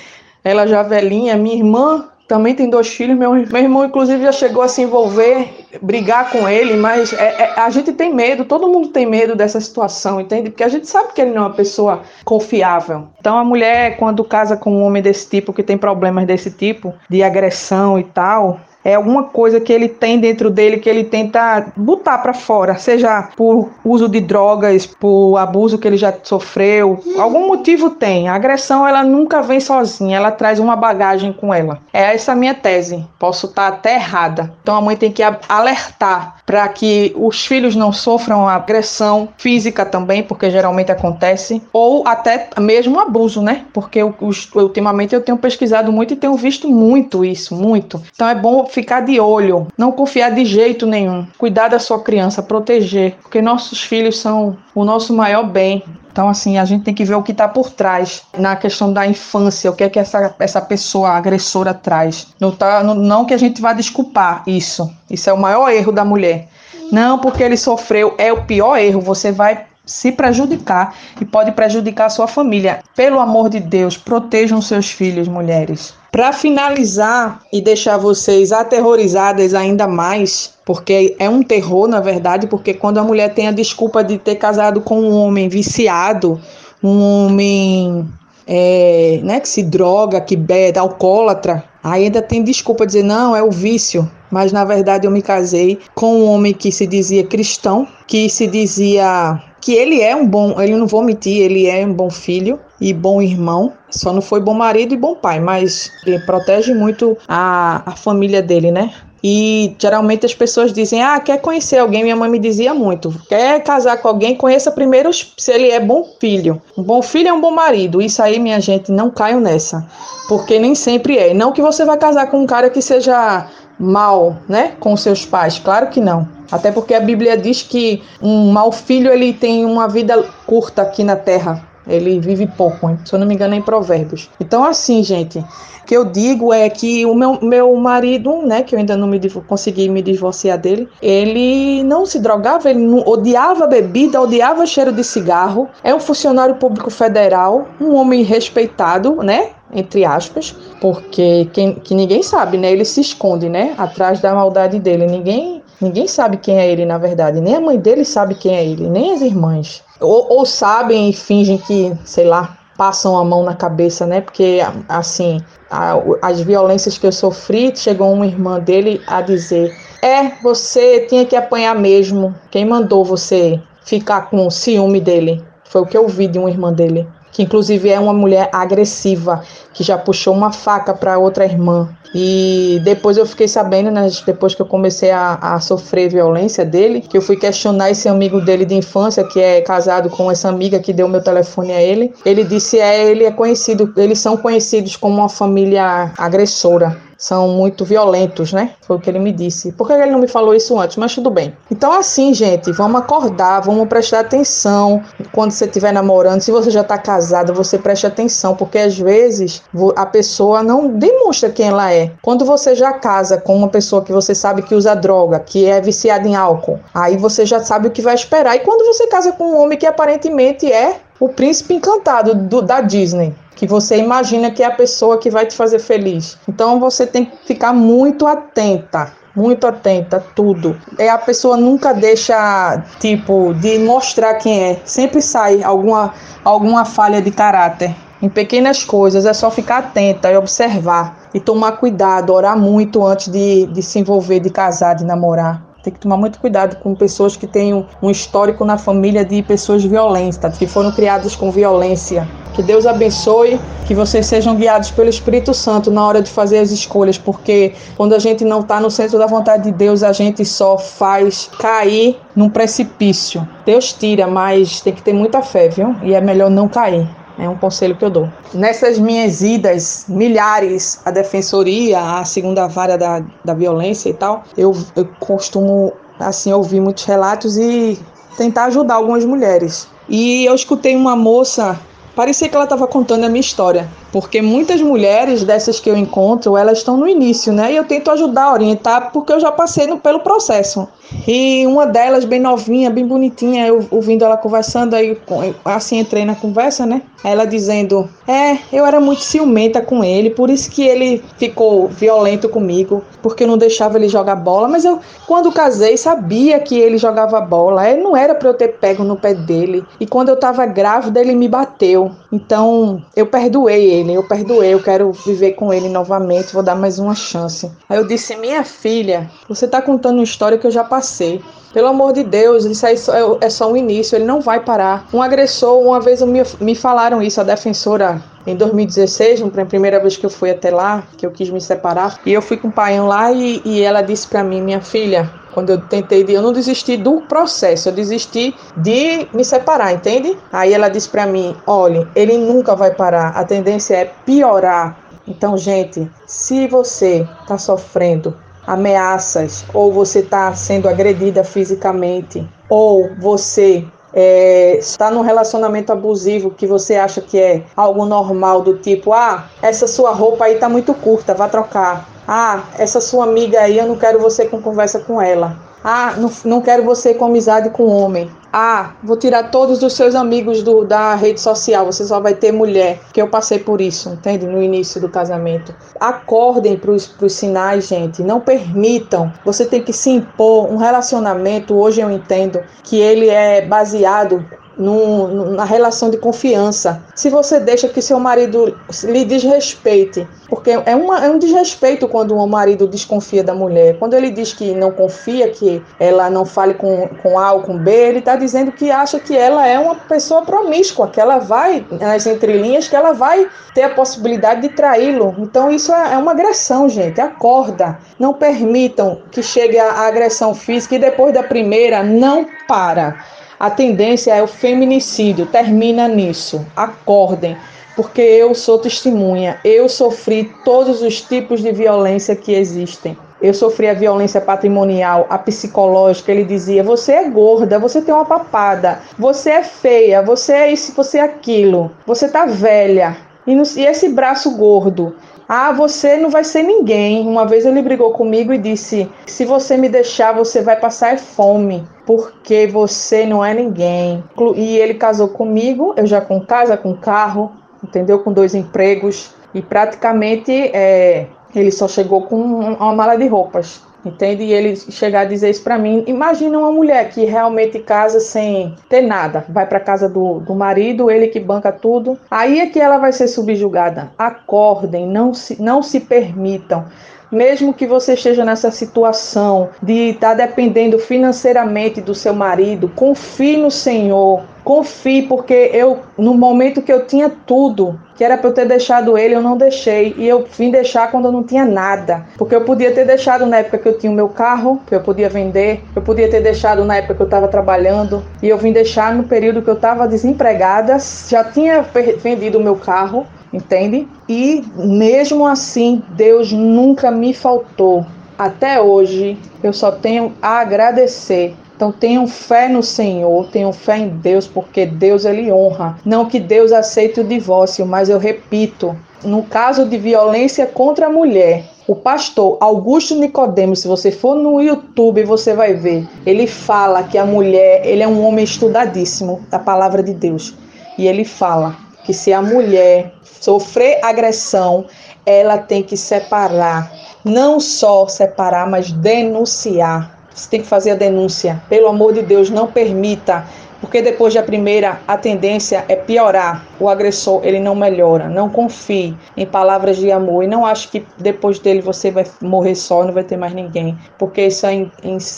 Ela já velhinha, minha irmã também tem dois filhos. Meu, meu irmão, inclusive, já chegou a se envolver, brigar com ele, mas é, é, a gente tem medo, todo mundo tem medo dessa situação, entende? Porque a gente sabe que ele não é uma pessoa confiável. Então, a mulher, quando casa com um homem desse tipo, que tem problemas desse tipo, de agressão e tal, é alguma coisa que ele tem dentro dele que ele tenta botar para fora, seja por uso de drogas, por abuso que ele já sofreu, algum motivo tem. A agressão ela nunca vem sozinha, ela traz uma bagagem com ela. É essa a minha tese. Posso estar até errada. Então a mãe tem que alertar para que os filhos não sofram agressão física também, porque geralmente acontece, ou até mesmo abuso, né? Porque eu, ultimamente eu tenho pesquisado muito e tenho visto muito isso, muito. Então é bom ficar de olho, não confiar de jeito nenhum, cuidar da sua criança, proteger, porque nossos filhos são o nosso maior bem. Então, assim, a gente tem que ver o que está por trás na questão da infância, o que é que essa, essa pessoa agressora traz. Não, tá, não, não que a gente vá desculpar isso. Isso é o maior erro da mulher. Não porque ele sofreu, é o pior erro. Você vai se prejudicar e pode prejudicar a sua família. Pelo amor de Deus, protejam seus filhos, mulheres. Para finalizar e deixar vocês aterrorizadas ainda mais, porque é um terror, na verdade, porque quando a mulher tem a desculpa de ter casado com um homem viciado, um homem é, né, que se droga, que bebe, alcoólatra, ainda tem desculpa de dizer, não, é o vício. Mas na verdade eu me casei com um homem que se dizia cristão, que se dizia que ele é um bom, ele não vou mentir, ele é um bom filho e bom irmão, só não foi bom marido e bom pai, mas ele protege muito a, a família dele, né? E geralmente as pessoas dizem: Ah, quer conhecer alguém? Minha mãe me dizia muito: Quer casar com alguém? Conheça primeiro se ele é bom filho. Um bom filho é um bom marido. Isso aí, minha gente, não caio nessa. Porque nem sempre é. Não que você vai casar com um cara que seja mal, né, com seus pais. Claro que não. Até porque a Bíblia diz que um mau filho ele tem uma vida curta aqui na terra. Ele vive pouco, hein? se eu não me engano, é em Provérbios. Então, assim, gente, o que eu digo é que o meu, meu marido, né, que eu ainda não me consegui me divorciar dele, ele não se drogava, ele não, odiava bebida, odiava cheiro de cigarro, é um funcionário público federal, um homem respeitado, né? Entre aspas, porque quem, que ninguém sabe, né? Ele se esconde, né? Atrás da maldade dele. Ninguém, ninguém sabe quem é ele, na verdade. Nem a mãe dele sabe quem é ele, nem as irmãs. Ou, ou sabem e fingem que, sei lá, passam a mão na cabeça, né? Porque, assim, a, as violências que eu sofri, chegou uma irmã dele a dizer: É, você tinha que apanhar mesmo. Quem mandou você ficar com ciúme dele? Foi o que eu vi de uma irmã dele que inclusive é uma mulher agressiva, que já puxou uma faca para outra irmã. E depois eu fiquei sabendo, né, depois que eu comecei a, a, sofrer violência dele, que eu fui questionar esse amigo dele de infância, que é casado com essa amiga que deu meu telefone a ele. Ele disse: é, ele é conhecido, eles são conhecidos como uma família agressora. São muito violentos, né? Foi o que ele me disse. Por que ele não me falou isso antes? Mas tudo bem. Então, assim, gente, vamos acordar, vamos prestar atenção quando você estiver namorando. Se você já está casado, você preste atenção, porque às vezes a pessoa não demonstra quem ela é. Quando você já casa com uma pessoa que você sabe que usa droga, que é viciada em álcool, aí você já sabe o que vai esperar. E quando você casa com um homem que aparentemente é o príncipe encantado do, da Disney, que você imagina que é a pessoa que vai te fazer feliz. Então você tem que ficar muito atenta muito atenta tudo. É a pessoa nunca deixa tipo de mostrar quem é. Sempre sai alguma alguma falha de caráter. Em pequenas coisas é só ficar atenta e observar e tomar cuidado, orar muito antes de, de se envolver, de casar, de namorar. Tem que tomar muito cuidado com pessoas que têm um histórico na família de pessoas violentas, que foram criadas com violência. Que Deus abençoe, que vocês sejam guiados pelo Espírito Santo na hora de fazer as escolhas, porque quando a gente não está no centro da vontade de Deus, a gente só faz cair num precipício. Deus tira, mas tem que ter muita fé, viu? E é melhor não cair. É um conselho que eu dou. Nessas minhas idas milhares à defensoria, à segunda vara da, da violência e tal, eu, eu costumo assim ouvir muitos relatos e tentar ajudar algumas mulheres. E eu escutei uma moça, parecia que ela estava contando a minha história, porque muitas mulheres dessas que eu encontro, elas estão no início, né? E eu tento ajudar, orientar, porque eu já passei no, pelo processo. E uma delas, bem novinha, bem bonitinha, eu ouvindo ela conversando, aí assim entrei na conversa, né? Ela dizendo: É, eu era muito ciumenta com ele, por isso que ele ficou violento comigo, porque eu não deixava ele jogar bola. Mas eu, quando casei, sabia que ele jogava bola. Ele não era para eu ter pego no pé dele. E quando eu tava grávida, ele me bateu. Então eu perdoei ele, eu perdoei, eu quero viver com ele novamente, vou dar mais uma chance. Aí eu disse: Minha filha, você tá contando uma história que eu já passei. Pelo amor de Deus, isso aí é, é só um início, ele não vai parar. Um agressor, uma vez me, me falaram isso, a defensora em 2016, a primeira vez que eu fui até lá, que eu quis me separar, e eu fui com o pai lá e, e ela disse para mim, minha filha, quando eu tentei, eu não desisti do processo, eu desisti de me separar, entende? Aí ela disse para mim, olha, ele nunca vai parar, a tendência é piorar. Então, gente, se você está sofrendo ameaças, ou você está sendo agredida fisicamente, ou você é, está num relacionamento abusivo que você acha que é algo normal, do tipo, ah, essa sua roupa aí tá muito curta, vá trocar. Ah, essa sua amiga aí, eu não quero você com conversa com ela. Ah, não, não quero você com amizade com homem. Ah, vou tirar todos os seus amigos do, da rede social, você só vai ter mulher. Que eu passei por isso, entende? No início do casamento. Acordem para os sinais, gente. Não permitam. Você tem que se impor. Um relacionamento, hoje eu entendo que ele é baseado na relação de confiança. Se você deixa que seu marido lhe desrespeite, porque é, uma, é um desrespeito quando um marido desconfia da mulher. Quando ele diz que não confia, que ela não fale com, com A ou com B, ele está dizendo que acha que ela é uma pessoa promíscua, que ela vai, nas entrelinhas, que ela vai ter a possibilidade de traí-lo. Então isso é, é uma agressão, gente. Acorda. Não permitam que chegue a, a agressão física e depois da primeira não para a tendência é o feminicídio. Termina nisso. Acordem, porque eu sou testemunha. Eu sofri todos os tipos de violência que existem. Eu sofri a violência patrimonial, a psicológica. Ele dizia: você é gorda, você tem uma papada, você é feia, você é isso, você é aquilo, você tá velha. E, no, e esse braço gordo? Ah, você não vai ser ninguém. Uma vez ele brigou comigo e disse: Se você me deixar, você vai passar fome, porque você não é ninguém. E ele casou comigo, eu já com casa, com carro, entendeu? Com dois empregos. E praticamente é, ele só chegou com uma mala de roupas entende? E ele chegar a dizer isso para mim. Imagina uma mulher que realmente casa sem ter nada, vai para casa do, do marido, ele que banca tudo. Aí é que ela vai ser subjugada. Acordem, não se, não se permitam mesmo que você esteja nessa situação de estar tá dependendo financeiramente do seu marido, confie no Senhor. Confie, porque eu, no momento que eu tinha tudo, que era para eu ter deixado ele, eu não deixei. E eu vim deixar quando eu não tinha nada. Porque eu podia ter deixado na época que eu tinha o meu carro, que eu podia vender. Eu podia ter deixado na época que eu estava trabalhando. E eu vim deixar no período que eu estava desempregada. Já tinha vendido o meu carro entende? E mesmo assim, Deus nunca me faltou. Até hoje, eu só tenho a agradecer então tenham fé no Senhor, tenham fé em Deus, porque Deus ele honra. Não que Deus aceite o divórcio, mas eu repito, no caso de violência contra a mulher, o pastor Augusto Nicodemos, se você for no YouTube, você vai ver. Ele fala que a mulher, ele é um homem estudadíssimo da palavra de Deus. E ele fala que se a mulher sofrer agressão, ela tem que separar, não só separar, mas denunciar você tem que fazer a denúncia. Pelo amor de Deus, não permita, porque depois da primeira, a tendência é piorar. O agressor, ele não melhora. Não confie em palavras de amor e não ache que depois dele você vai morrer só, não vai ter mais ninguém, porque isso é,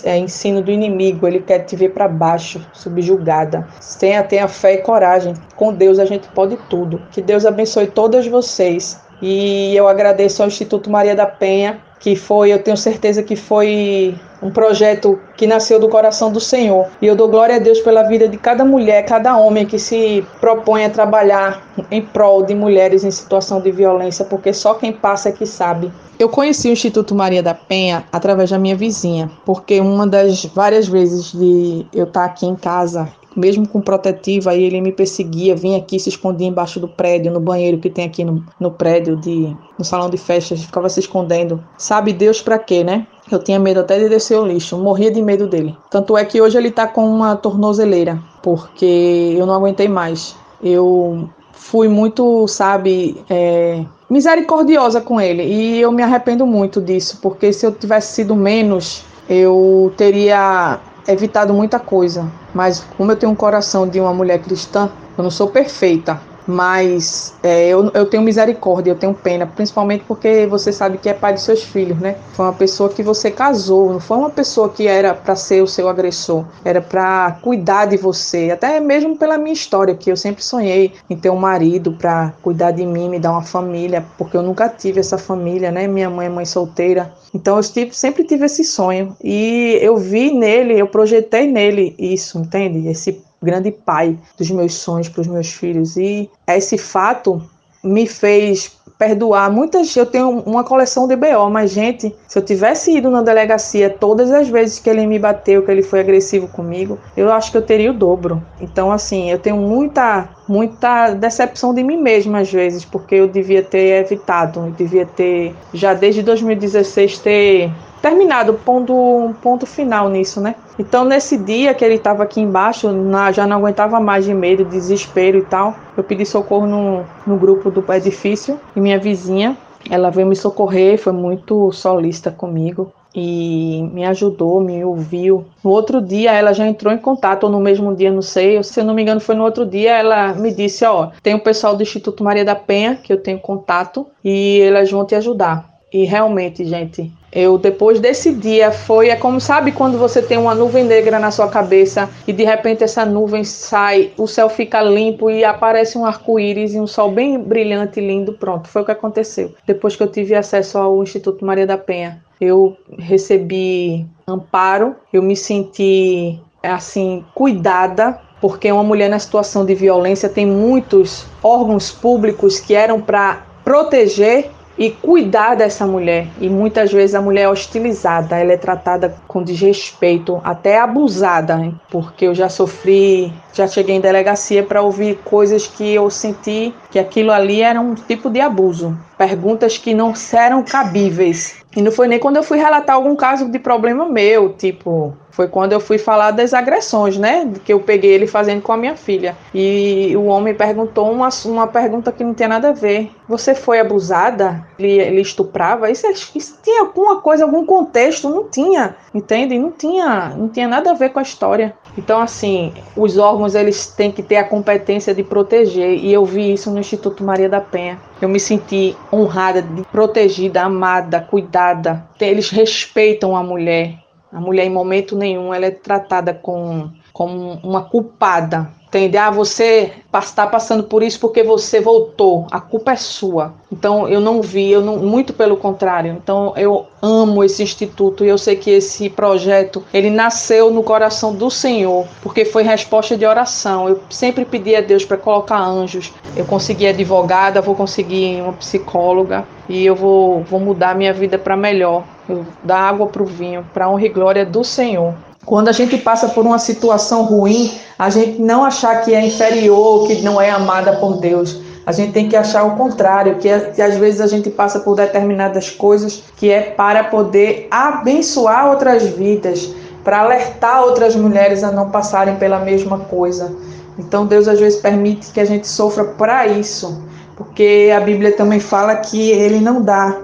é ensino do inimigo. Ele quer te ver para baixo, subjugada. Tenha, tenha fé e coragem. Com Deus a gente pode tudo. Que Deus abençoe todas vocês. E eu agradeço ao Instituto Maria da Penha que foi, eu tenho certeza que foi um projeto que nasceu do coração do Senhor. E eu dou glória a Deus pela vida de cada mulher, cada homem que se propõe a trabalhar em prol de mulheres em situação de violência, porque só quem passa é que sabe. Eu conheci o Instituto Maria da Penha através da minha vizinha, porque uma das várias vezes de eu estar aqui em casa mesmo com protetiva, aí ele me perseguia, vinha aqui, se escondia embaixo do prédio, no banheiro que tem aqui no, no prédio, de, no salão de festas, ficava se escondendo. Sabe Deus para quê, né? Eu tinha medo até de descer o lixo, morria de medo dele. Tanto é que hoje ele tá com uma tornozeleira, porque eu não aguentei mais. Eu fui muito, sabe, é, misericordiosa com ele e eu me arrependo muito disso, porque se eu tivesse sido menos, eu teria evitado muita coisa, mas como eu tenho um coração de uma mulher cristã, eu não sou perfeita, mas é, eu, eu tenho misericórdia, eu tenho pena, principalmente porque você sabe que é pai de seus filhos, né? Foi uma pessoa que você casou, não foi uma pessoa que era para ser o seu agressor, era para cuidar de você, até mesmo pela minha história, que eu sempre sonhei em ter um marido para cuidar de mim, me dar uma família, porque eu nunca tive essa família, né? Minha mãe é mãe solteira, então eu tive, sempre tive esse sonho e eu vi nele, eu projetei nele isso, entende? Esse grande pai dos meus sonhos para os meus filhos. E esse fato me fez perdoar muitas. Eu tenho uma coleção de BO, mas, gente, se eu tivesse ido na delegacia todas as vezes que ele me bateu, que ele foi agressivo comigo, eu acho que eu teria o dobro. Então, assim, eu tenho muita, muita decepção de mim mesma às vezes, porque eu devia ter evitado, eu devia ter, já desde 2016, ter terminado, pondo um ponto final nisso, né? Então, nesse dia que ele estava aqui embaixo, na, já não aguentava mais de medo, desespero e tal, eu pedi socorro no, no grupo do edifício e minha vizinha, ela veio me socorrer, foi muito solista comigo e me ajudou, me ouviu. No outro dia ela já entrou em contato, ou no mesmo dia, não sei, se eu não me engano foi no outro dia, ela me disse, ó, tem o pessoal do Instituto Maria da Penha que eu tenho contato e elas vão te ajudar. E realmente, gente, eu depois desse dia foi é como sabe quando você tem uma nuvem negra na sua cabeça e de repente essa nuvem sai, o céu fica limpo e aparece um arco-íris e um sol bem brilhante e lindo, pronto, foi o que aconteceu. Depois que eu tive acesso ao Instituto Maria da Penha, eu recebi amparo, eu me senti assim cuidada porque uma mulher na situação de violência tem muitos órgãos públicos que eram para proteger e cuidar dessa mulher. E muitas vezes a mulher é hostilizada, ela é tratada com desrespeito, até abusada, porque eu já sofri, já cheguei em delegacia para ouvir coisas que eu senti que aquilo ali era um tipo de abuso, perguntas que não eram cabíveis. E não foi nem quando eu fui relatar algum caso de problema meu, tipo, foi quando eu fui falar das agressões, né? Que eu peguei ele fazendo com a minha filha. E o homem perguntou uma, uma pergunta que não tinha nada a ver. Você foi abusada? Ele, ele estuprava? Isso, isso tinha alguma coisa, algum contexto? Não tinha, entende? Não tinha, não tinha nada a ver com a história. Então, assim, os órgãos eles têm que ter a competência de proteger. E eu vi isso no Instituto Maria da Penha. Eu me senti honrada, protegida, amada, cuidada. Eles respeitam a mulher a mulher, em momento nenhum, ela é tratada com, como uma culpada. Entende? Ah, você está passando por isso porque você voltou. A culpa é sua. Então eu não vi, eu não, muito pelo contrário. Então eu amo esse instituto e eu sei que esse projeto ele nasceu no coração do Senhor porque foi resposta de oração. Eu sempre pedi a Deus para colocar anjos. Eu consegui advogada, vou conseguir uma psicóloga e eu vou, vou mudar minha vida para melhor. Eu dar água para o vinho, para honra e glória do Senhor. Quando a gente passa por uma situação ruim, a gente não achar que é inferior, que não é amada por Deus. A gente tem que achar o contrário, que, é, que às vezes a gente passa por determinadas coisas que é para poder abençoar outras vidas, para alertar outras mulheres a não passarem pela mesma coisa. Então Deus às vezes permite que a gente sofra para isso, porque a Bíblia também fala que Ele não dá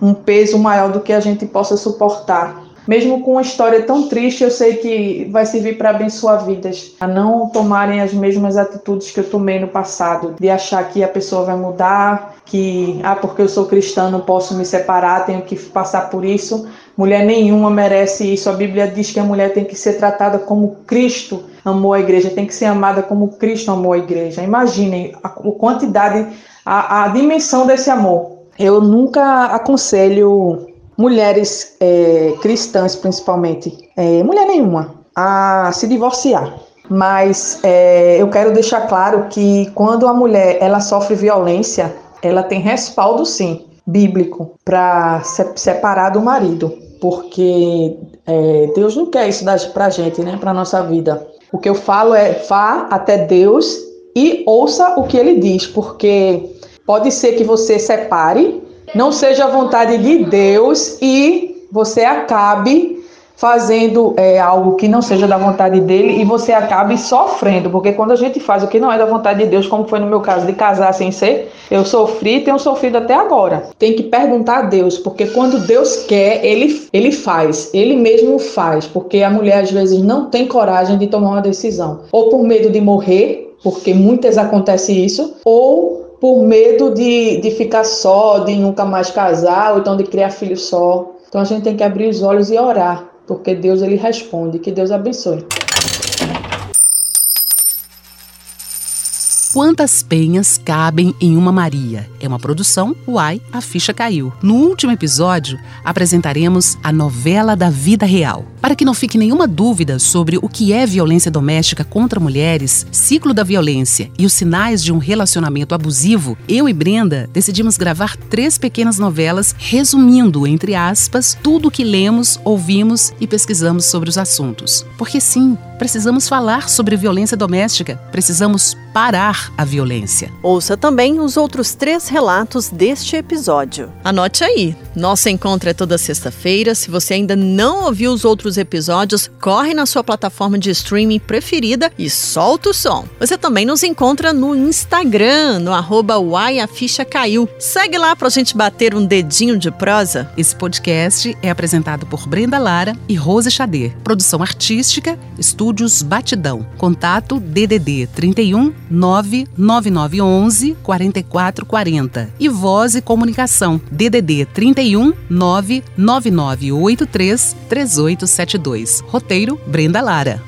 um peso maior do que a gente possa suportar mesmo com uma história tão triste, eu sei que vai servir para abençoar vidas, a não tomarem as mesmas atitudes que eu tomei no passado, de achar que a pessoa vai mudar, que ah, porque eu sou cristã não posso me separar, tenho que passar por isso. Mulher nenhuma merece isso. A Bíblia diz que a mulher tem que ser tratada como Cristo amou a igreja, tem que ser amada como Cristo amou a igreja. Imaginem a, quantidade, a, a dimensão desse amor. Eu nunca aconselho mulheres é, cristãs, principalmente, é, mulher nenhuma, a se divorciar. Mas é, eu quero deixar claro que quando a mulher ela sofre violência, ela tem respaldo sim bíblico para se separar do marido, porque é, Deus não quer isso para a gente, né, para nossa vida. O que eu falo é vá até Deus e ouça o que Ele diz, porque pode ser que você separe não seja a vontade de Deus e você acabe fazendo é, algo que não seja da vontade dele e você acabe sofrendo, porque quando a gente faz o que não é da vontade de Deus, como foi no meu caso de casar sem ser, eu sofri e tenho sofrido até agora. Tem que perguntar a Deus, porque quando Deus quer, ele, ele faz, ele mesmo faz, porque a mulher às vezes não tem coragem de tomar uma decisão, ou por medo de morrer, porque muitas acontece isso, ou por medo de, de ficar só, de nunca mais casar, ou então de criar filho só. Então a gente tem que abrir os olhos e orar, porque Deus ele responde. Que Deus abençoe. Quantas penhas cabem em uma Maria? É uma produção Uai, a ficha caiu. No último episódio, apresentaremos a novela da vida real. Para que não fique nenhuma dúvida sobre o que é violência doméstica contra mulheres, ciclo da violência e os sinais de um relacionamento abusivo, eu e Brenda decidimos gravar três pequenas novelas resumindo, entre aspas, tudo o que lemos, ouvimos e pesquisamos sobre os assuntos. Porque sim, precisamos falar sobre violência doméstica, precisamos parar a violência. Ouça também os outros três relatos deste episódio. Anote aí. Nosso encontro é toda sexta-feira. Se você ainda não ouviu os outros episódios, corre na sua plataforma de streaming preferida e solta o som. Você também nos encontra no Instagram, no arroba Caiu. Segue lá pra gente bater um dedinho de prosa. Esse podcast é apresentado por Brenda Lara e Rose Xader. Produção artística, Estúdios Batidão. Contato DDD 31 99911 4440 e Voz e Comunicação DDD 31 99983 3872. Roteiro Brenda Lara.